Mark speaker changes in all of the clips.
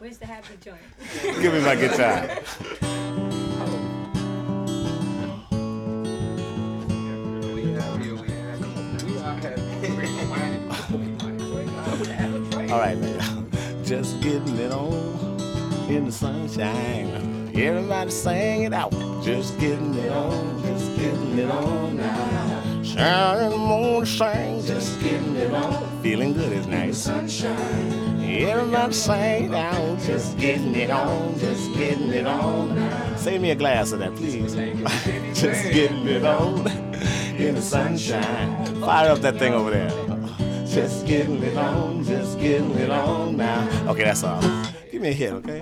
Speaker 1: Where's the happy joint?
Speaker 2: Give me my guitar. All right, man. Just getting it on in the sunshine. Everybody sing it out. Just getting it on, just getting it on now. Shining moon shine. just getting it on. Feeling good is nice. Sunshine. Everybody sing it out. Just getting it on, just getting it on now. Save me a glass of that, please. just getting it on in the sunshine. Fire up that thing over there. Just getting it on, just getting it on now. Okay, that's all. Give me a hit, okay?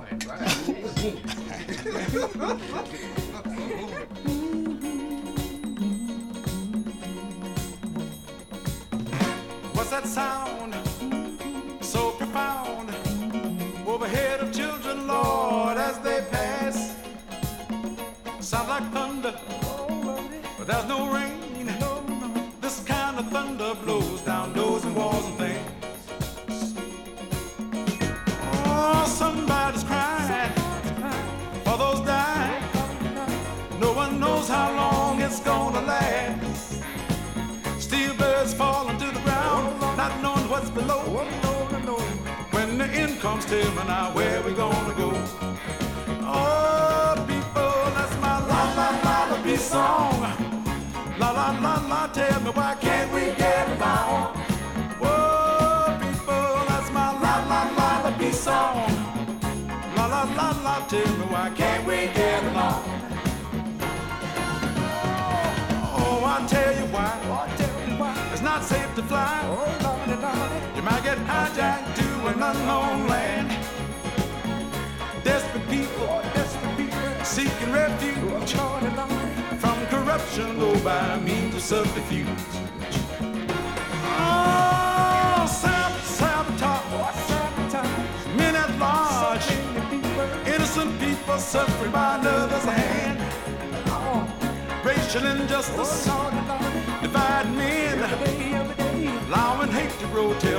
Speaker 3: What's that sound? Sounds like thunder, but there's no rain. This kind of thunder blows down doors and walls and things. Oh, somebody's crying for those dying. No one knows how long it's gonna last. Steel birds falling to the ground, not knowing what's below. When the end comes, tell me now where we gonna go. Song. La la la la, tell me why can't we get along? Whoa, people, that's my la la la la song. La la la la, tell me why can't we get along? Oh, I tell you why. Oh, it's not safe to fly. Oh, you might get hijacked to an unknown land. Desperate people, desperate people seeking refuge from corruption, though by means of subterfuge. Oh, sab- sabotage, men at large, innocent people suffering by another's hand. Oh. Racial injustice, divide men, allowing hate to grow. Tell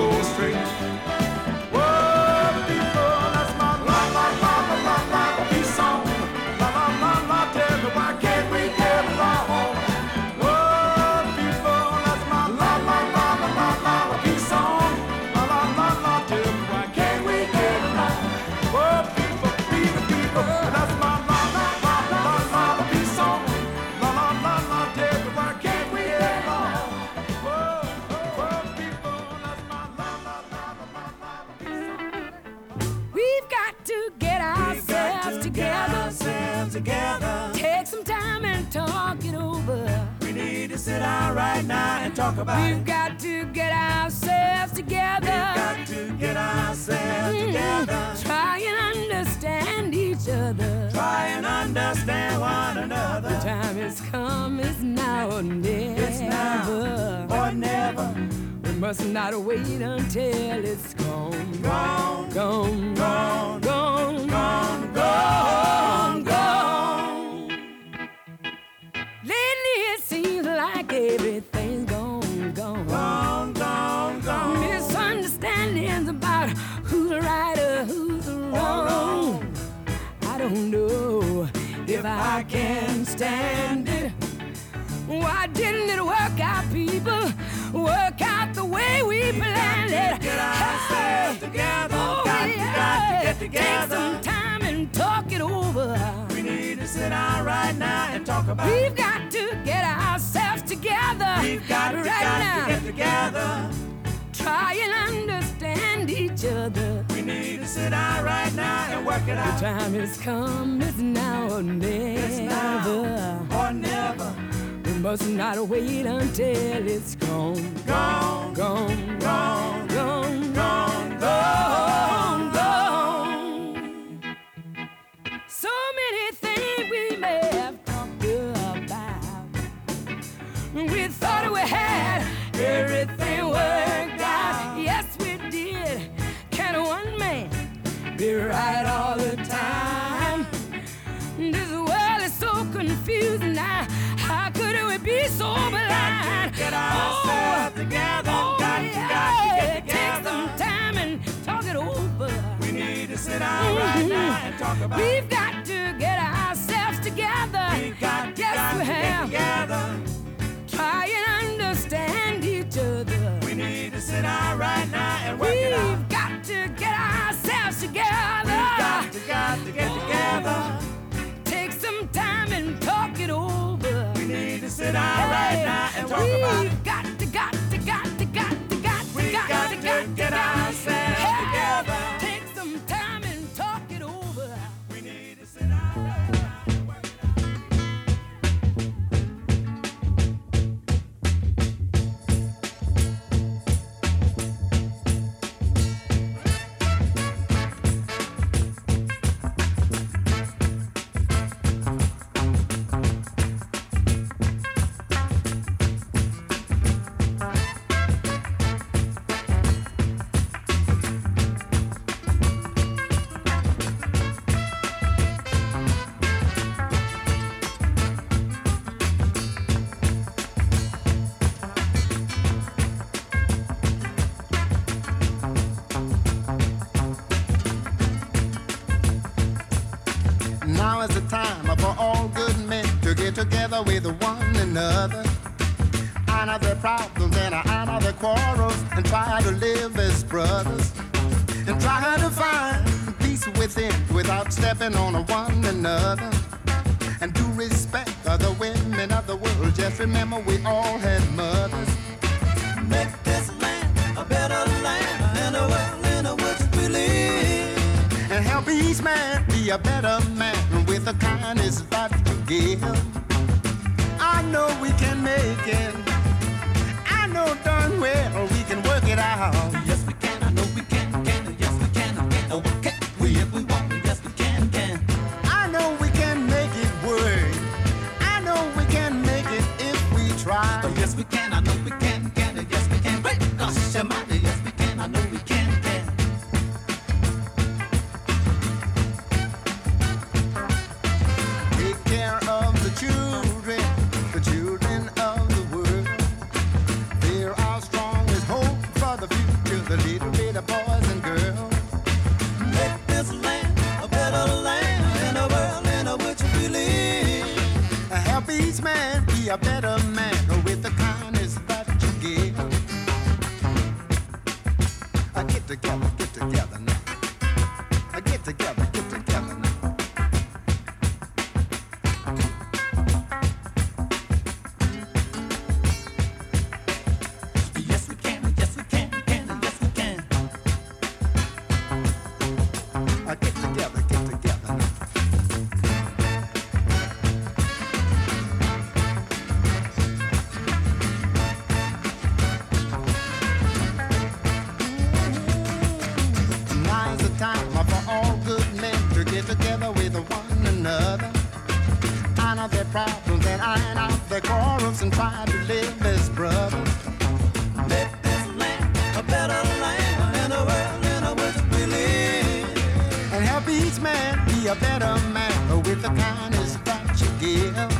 Speaker 3: go astray. About
Speaker 4: We've got to get ourselves together. We've Got to get ourselves Mm,
Speaker 3: together.
Speaker 4: Try and understand each other.
Speaker 3: Try and understand one
Speaker 4: The
Speaker 3: another.
Speaker 4: time has come, it's now or never.
Speaker 3: It's now or never.
Speaker 4: We must not wait until it's gone.
Speaker 3: Gone,
Speaker 4: Gone,
Speaker 3: gone,
Speaker 4: gone, know if I can stand it. Why didn't it work out, people? Work out the way we
Speaker 5: got
Speaker 4: planned
Speaker 5: to
Speaker 4: it.
Speaker 5: get ourselves together.
Speaker 4: Oh,
Speaker 5: Got to-
Speaker 4: yeah.
Speaker 5: got to get together.
Speaker 4: Take some time and talk it over.
Speaker 5: We need to sit down right now and talk about it.
Speaker 4: We've got to get ourselves together.
Speaker 5: We've got to,
Speaker 4: right
Speaker 5: got
Speaker 4: now.
Speaker 5: to get together.
Speaker 4: Try and understand each other.
Speaker 5: Need to sit down right now and work it
Speaker 4: The time has come, it's now or never.
Speaker 5: It's now or never.
Speaker 4: We must not wait until it's gone,
Speaker 5: Gone,
Speaker 4: gone,
Speaker 5: gone,
Speaker 4: gone,
Speaker 5: gone,
Speaker 4: gone, gone. So many things we may have talked about. We thought we had everything worked right all the time? This world is so confusing now. How could we be so blind?
Speaker 5: Get ourselves oh, together.
Speaker 4: Oh,
Speaker 5: got to,
Speaker 4: yeah.
Speaker 5: got to get
Speaker 4: Take some time and talk it over.
Speaker 5: We need to sit down right mm-hmm. now and talk about it.
Speaker 4: We've got to get ourselves together.
Speaker 5: We got
Speaker 4: yes,
Speaker 5: got
Speaker 4: we
Speaker 5: to get
Speaker 4: have.
Speaker 5: together.
Speaker 4: Try and understand each other.
Speaker 5: We need to sit down right now and work it out.
Speaker 4: We've got to get ourselves together.
Speaker 5: We got to, got to get together.
Speaker 4: Take some time and talk it over.
Speaker 5: We need to sit down right now and talk about it.
Speaker 4: got to, got to, got to, got to, got to,
Speaker 5: We
Speaker 4: got, to got to,
Speaker 5: get ourselves
Speaker 6: for all good men to get together with one another. Honor their problems and honor their quarrels and try to live as brothers. And try to find peace within without stepping on one another. And do respect other women of the world. Just remember we all had mothers.
Speaker 5: Make this land a better land and a world in which we live.
Speaker 6: And help each man be a better man with the kindness that you give. I know we can make it. I know darn well we can work it out.
Speaker 5: A
Speaker 6: man with the kindness that you give.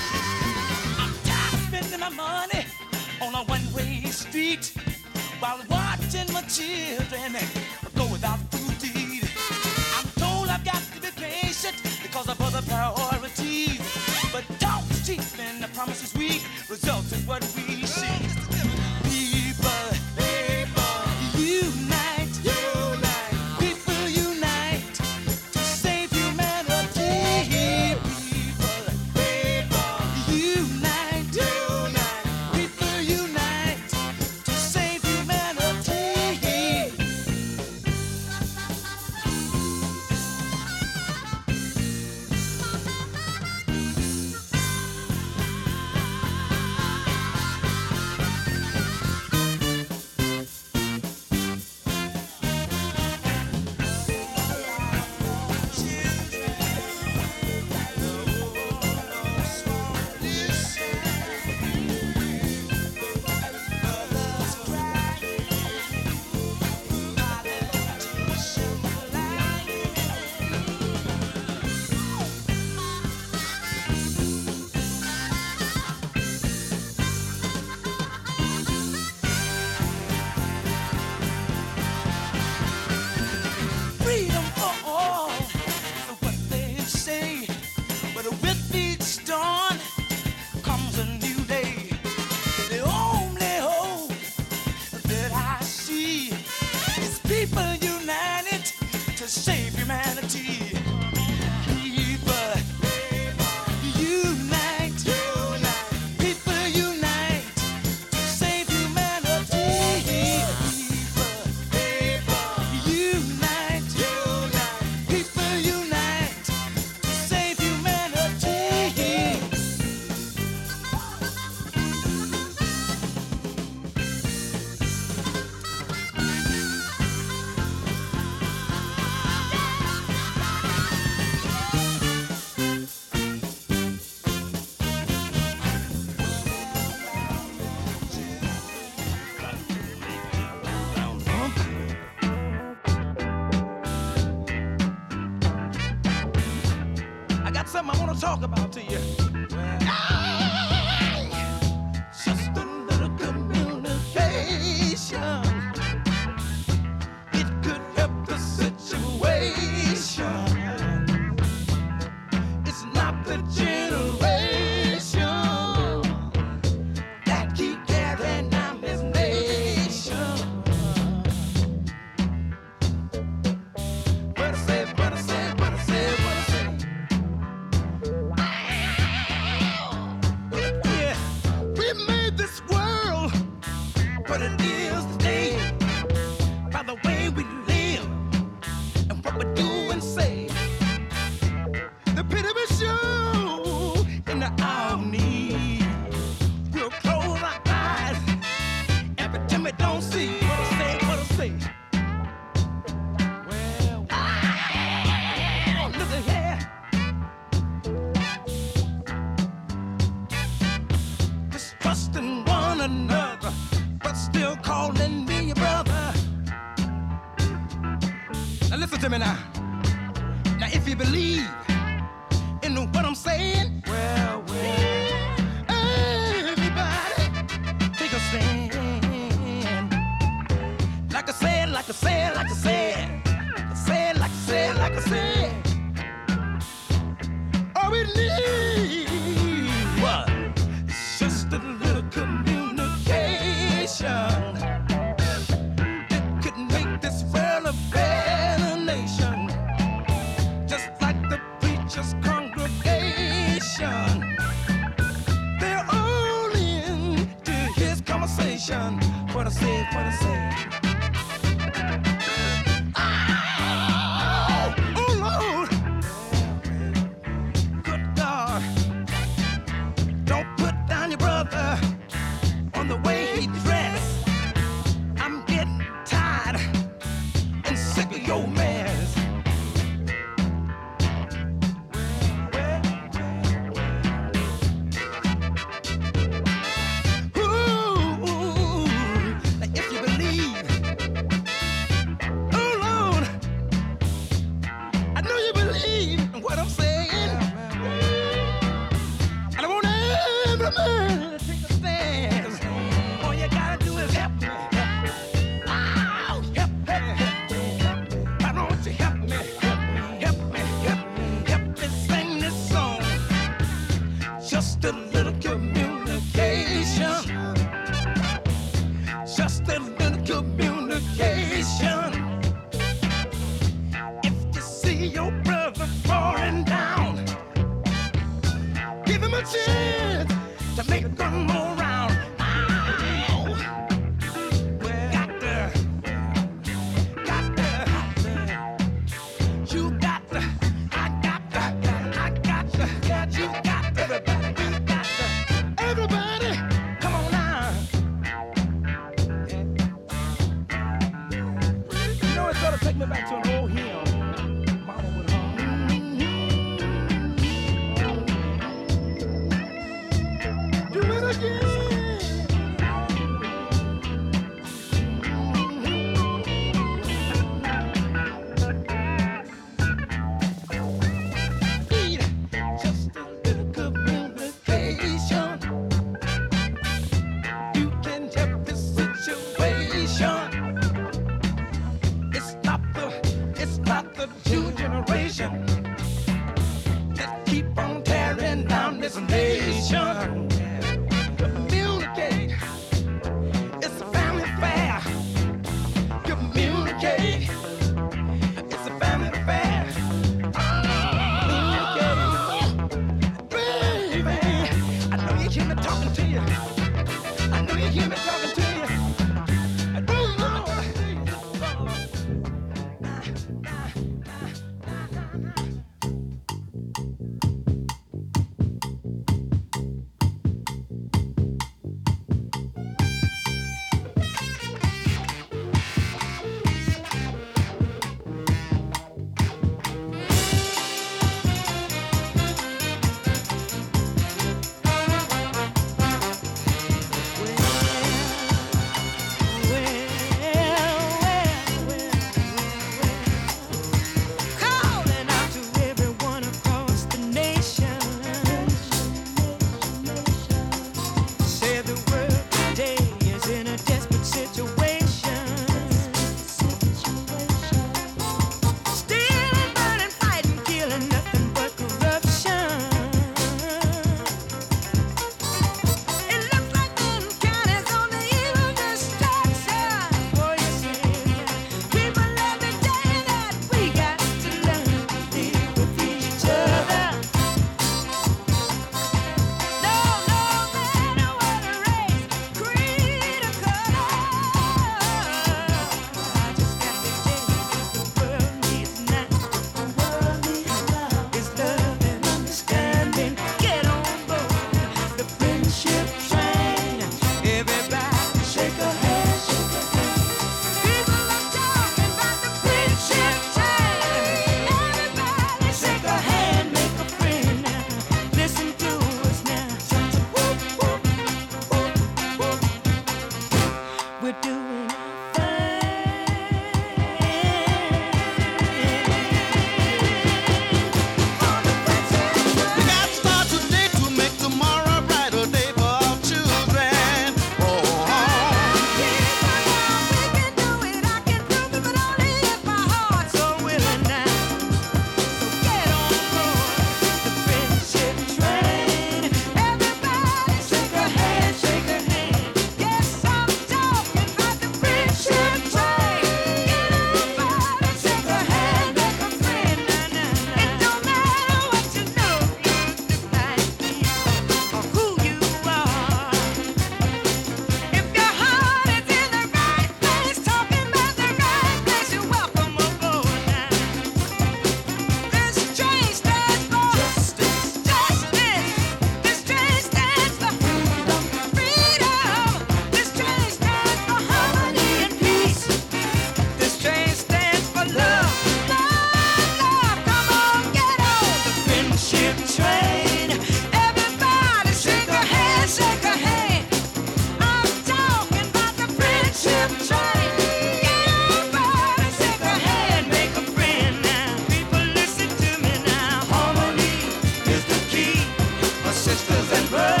Speaker 6: Another
Speaker 7: day might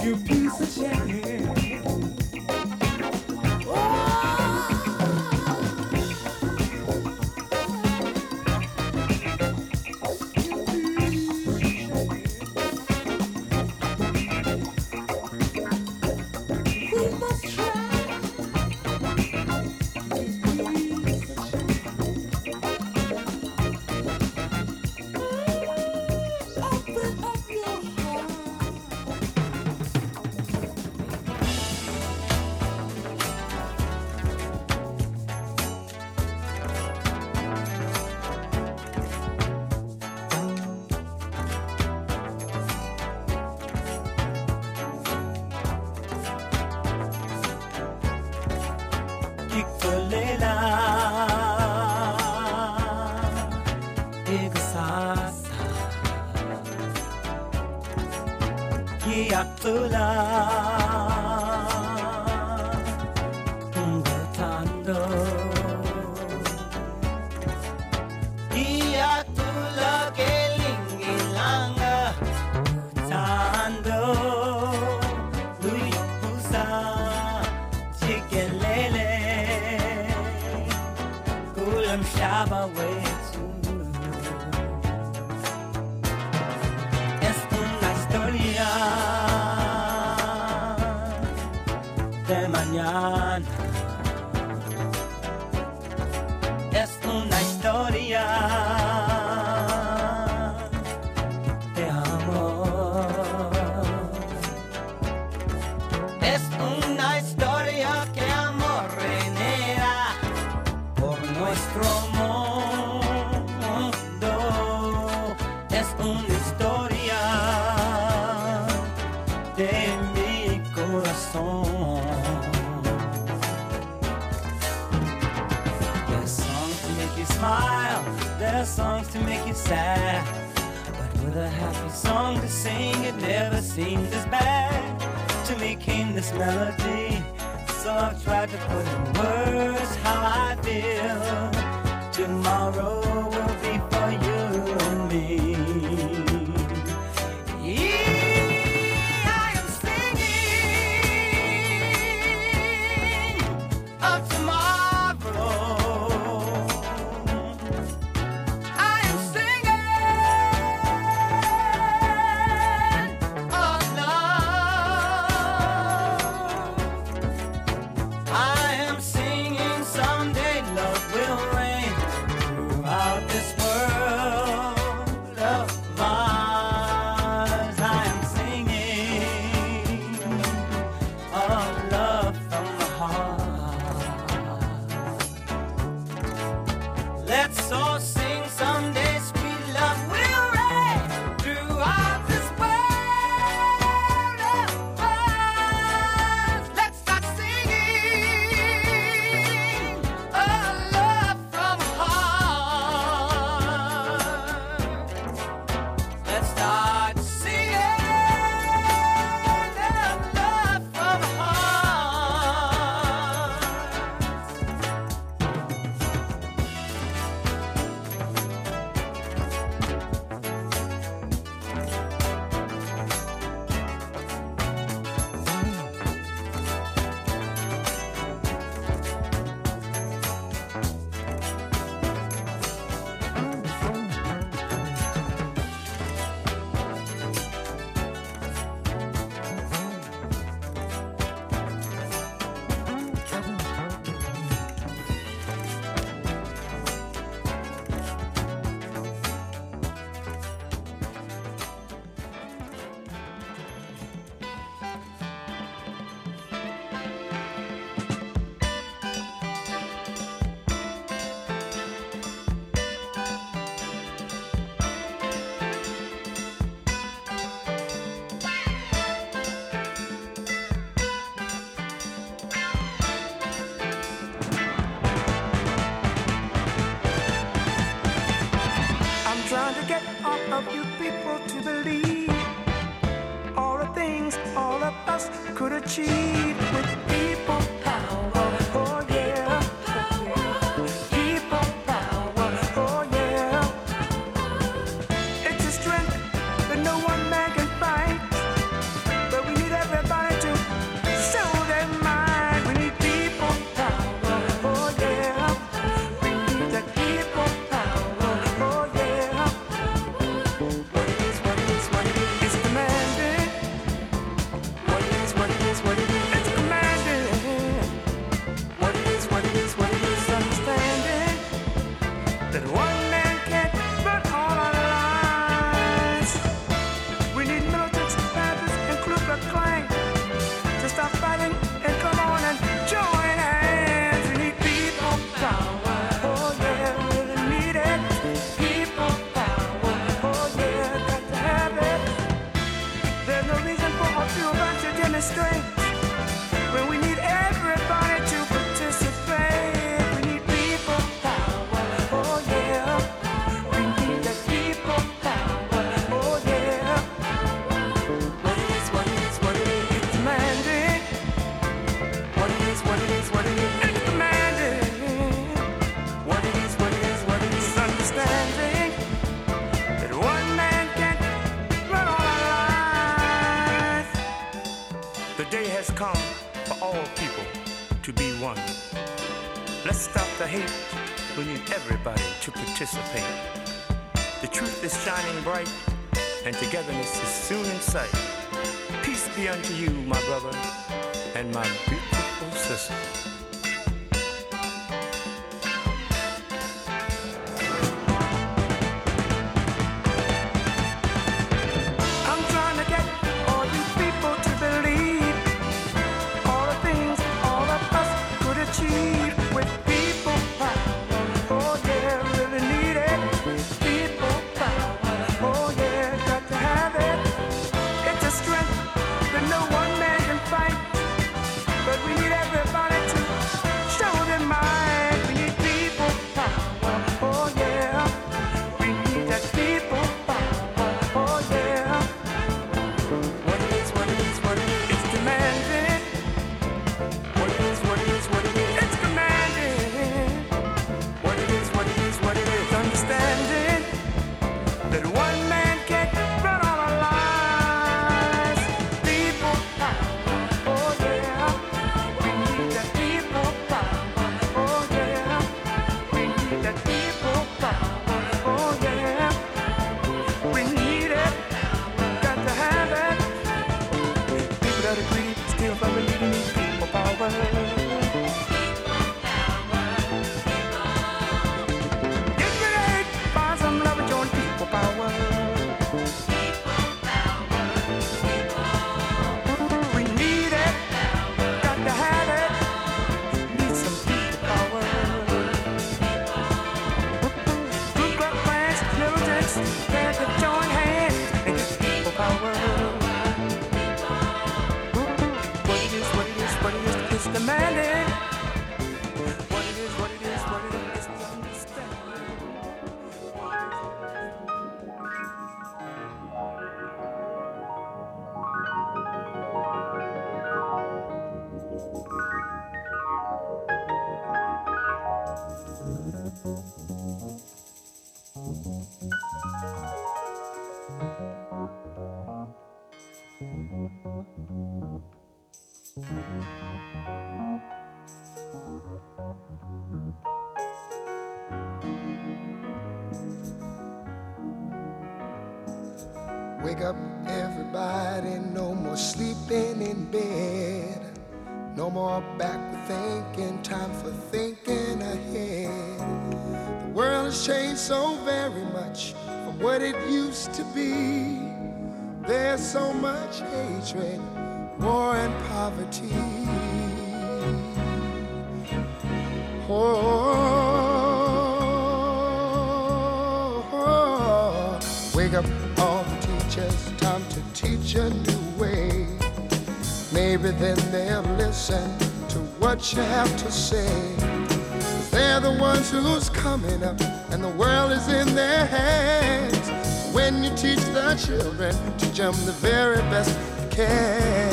Speaker 8: Someday
Speaker 9: dissipate. The truth is shining bright, and togetherness is soon in sight. Peace be unto you, my brother, and my beautiful sister.
Speaker 1: listen to what you have to say. They're the ones who's coming up, and the world is in their hands. When you teach the children, teach them the very best you can.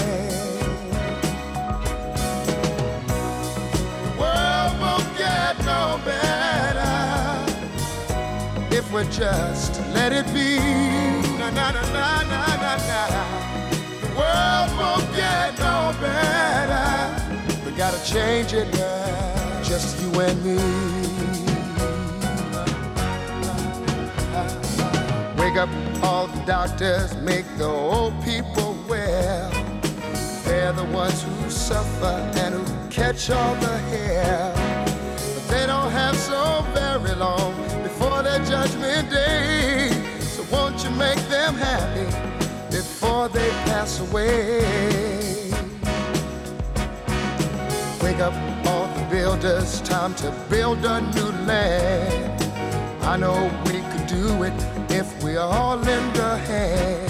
Speaker 1: The world won't get no better if we just let it be. Na na na na na na na. Won't get no better. We gotta change it now, just you and me. Wake up all the doctors, make the old people well. They're the ones who suffer and who catch all the hair. But they don't have so very long before their judgment day. So won't you make them happy before they pass away? Wake up all the builders, time to build a new land. I know we could do it if we all lend a hand.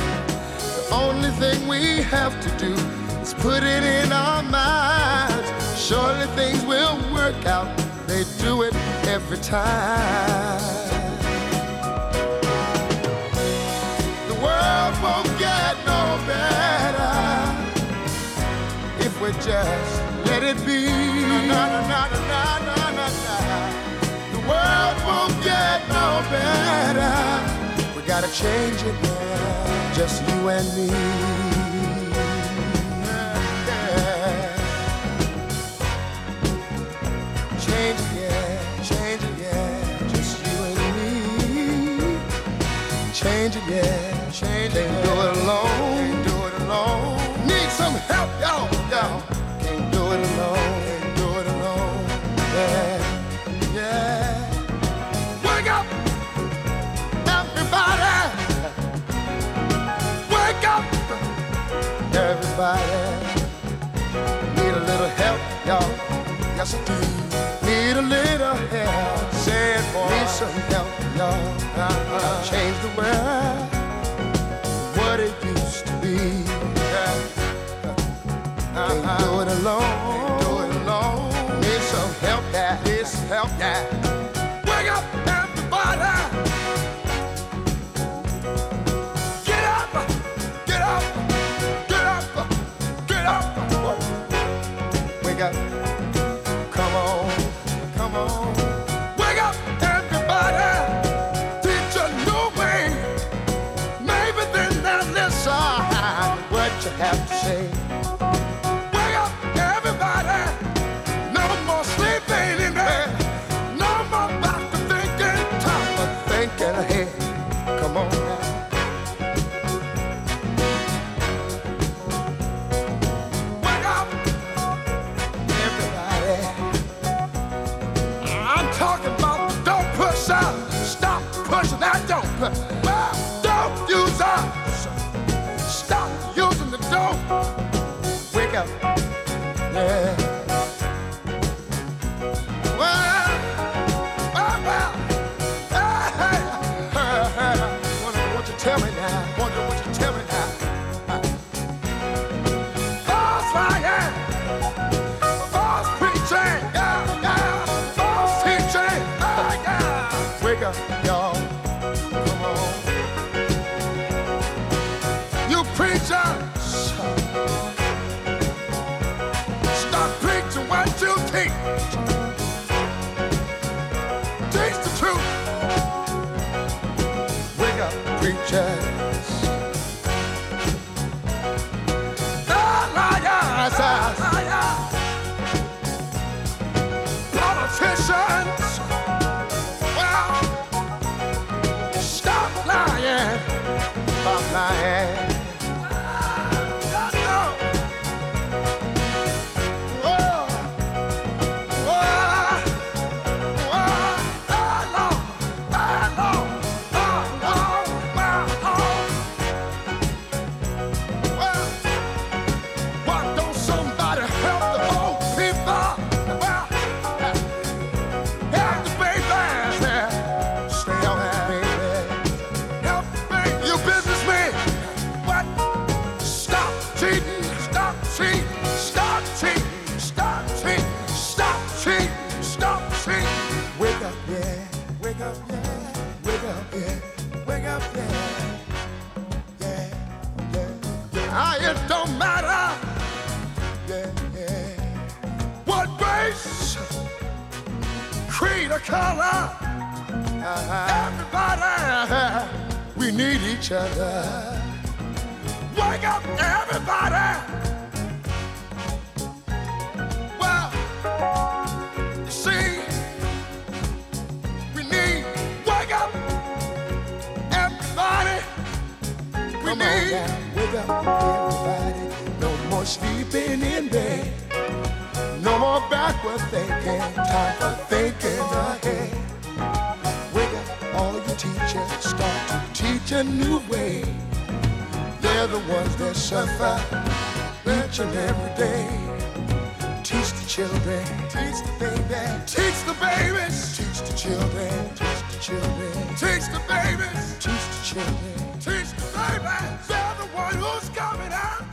Speaker 1: The only thing we have to do is put it in our minds. Surely things will work out. They do it every time. If just let it be. Na, na, na, na, na, na, na, na. The world won't get no better. We gotta change it now, just you and me. Yeah. Change it, yeah, change it, yeah, just you and me. Change it, yeah, change it. Can't do it alone, can't do it alone. Need some help, y'all, I do. Need a little help. Say it, boy. Need some help, y'all. Uh-uh. Change the world. What it used to be. Can't do it uh-uh. alone. Can't do it alone. Need some help, yeah. Need some help, yeah.
Speaker 10: Each other. Wake up, everybody. Well, you see, we need wake up, everybody. We
Speaker 1: Come on now, wake up, everybody. No more sleeping in bed.
Speaker 10: No more backward thinking.
Speaker 1: Time for thinking ahead. Wake up, all you teachers. Start to teach a new way. They're the ones that suffer each and every day. Teach the children. Teach the baby.
Speaker 10: Teach the babies.
Speaker 1: Teach the children. Teach the children.
Speaker 10: Teach the babies.
Speaker 1: Teach the children.
Speaker 10: Teach the babies. They're the one who's coming out.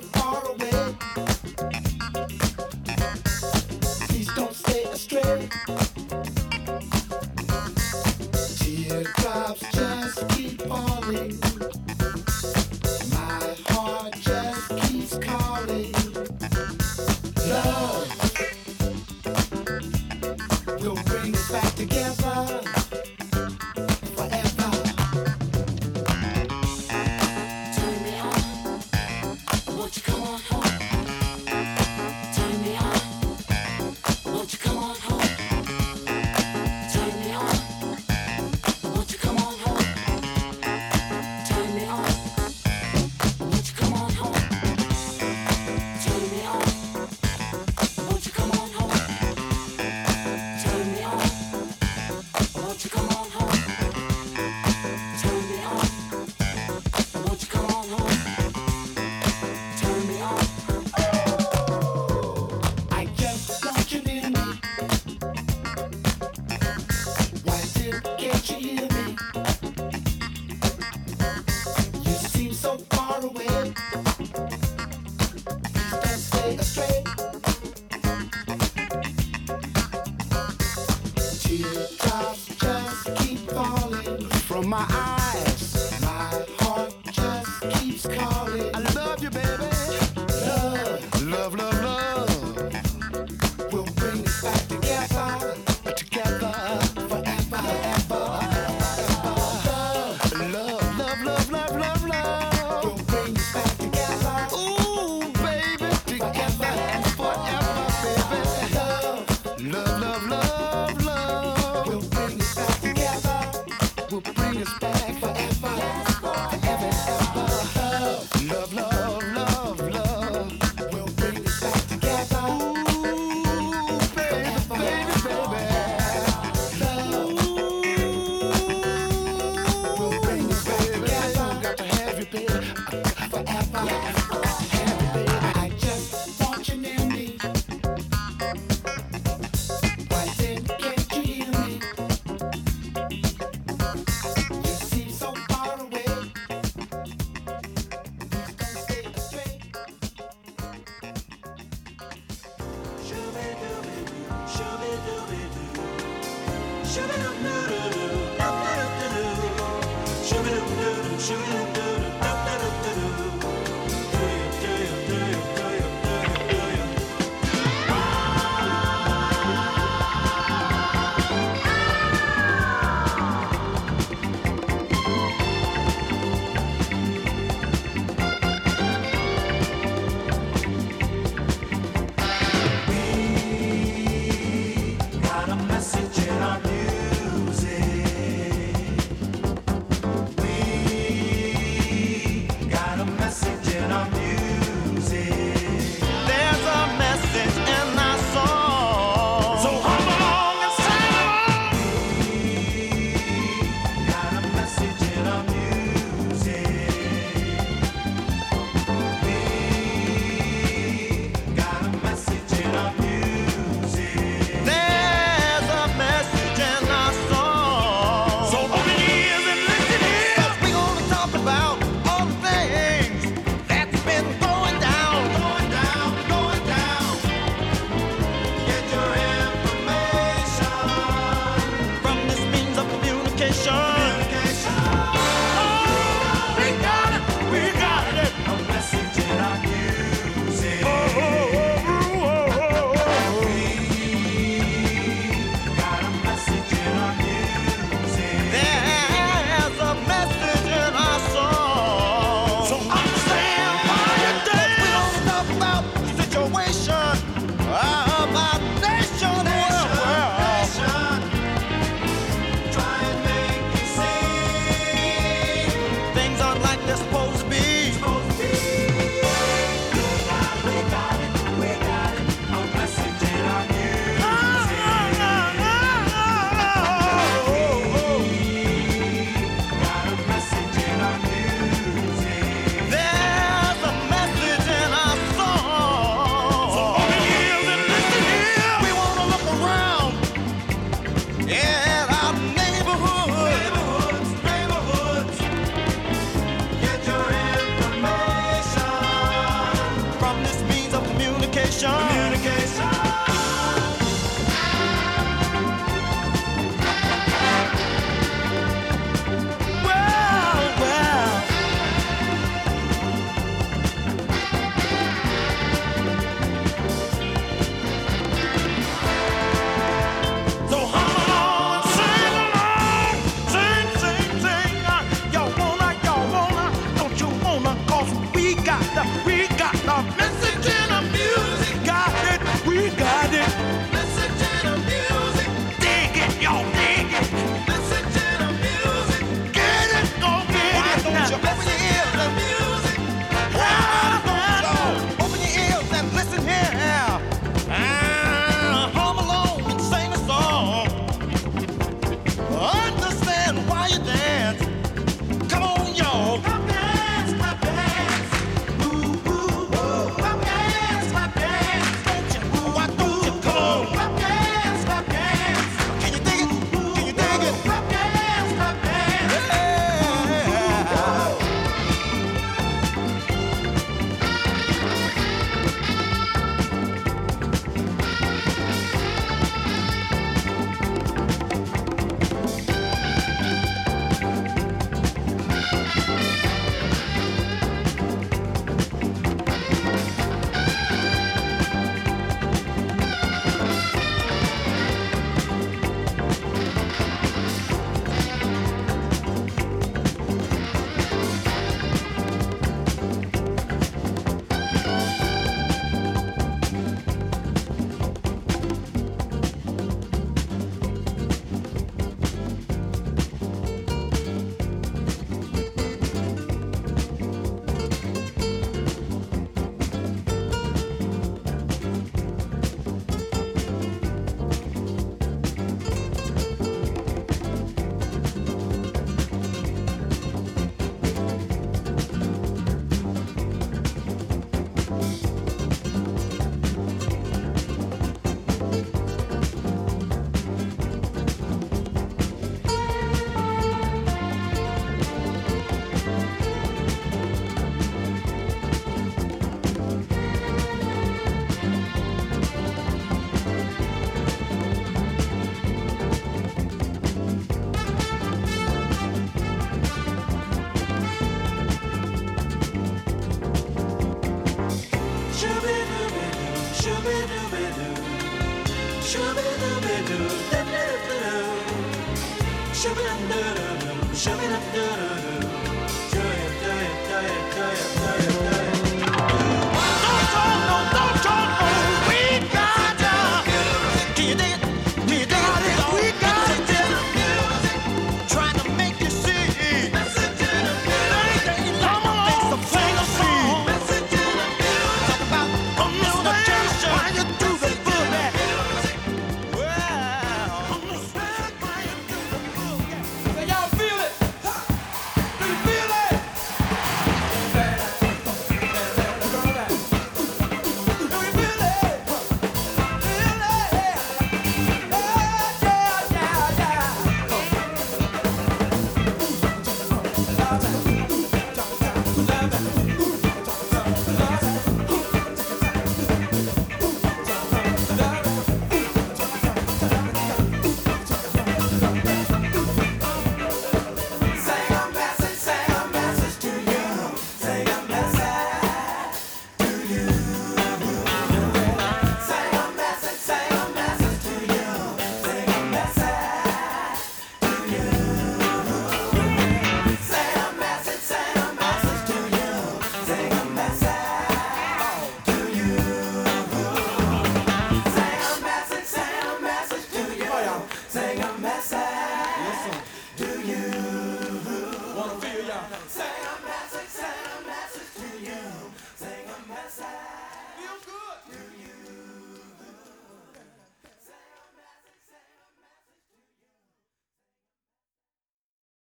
Speaker 11: Will bring us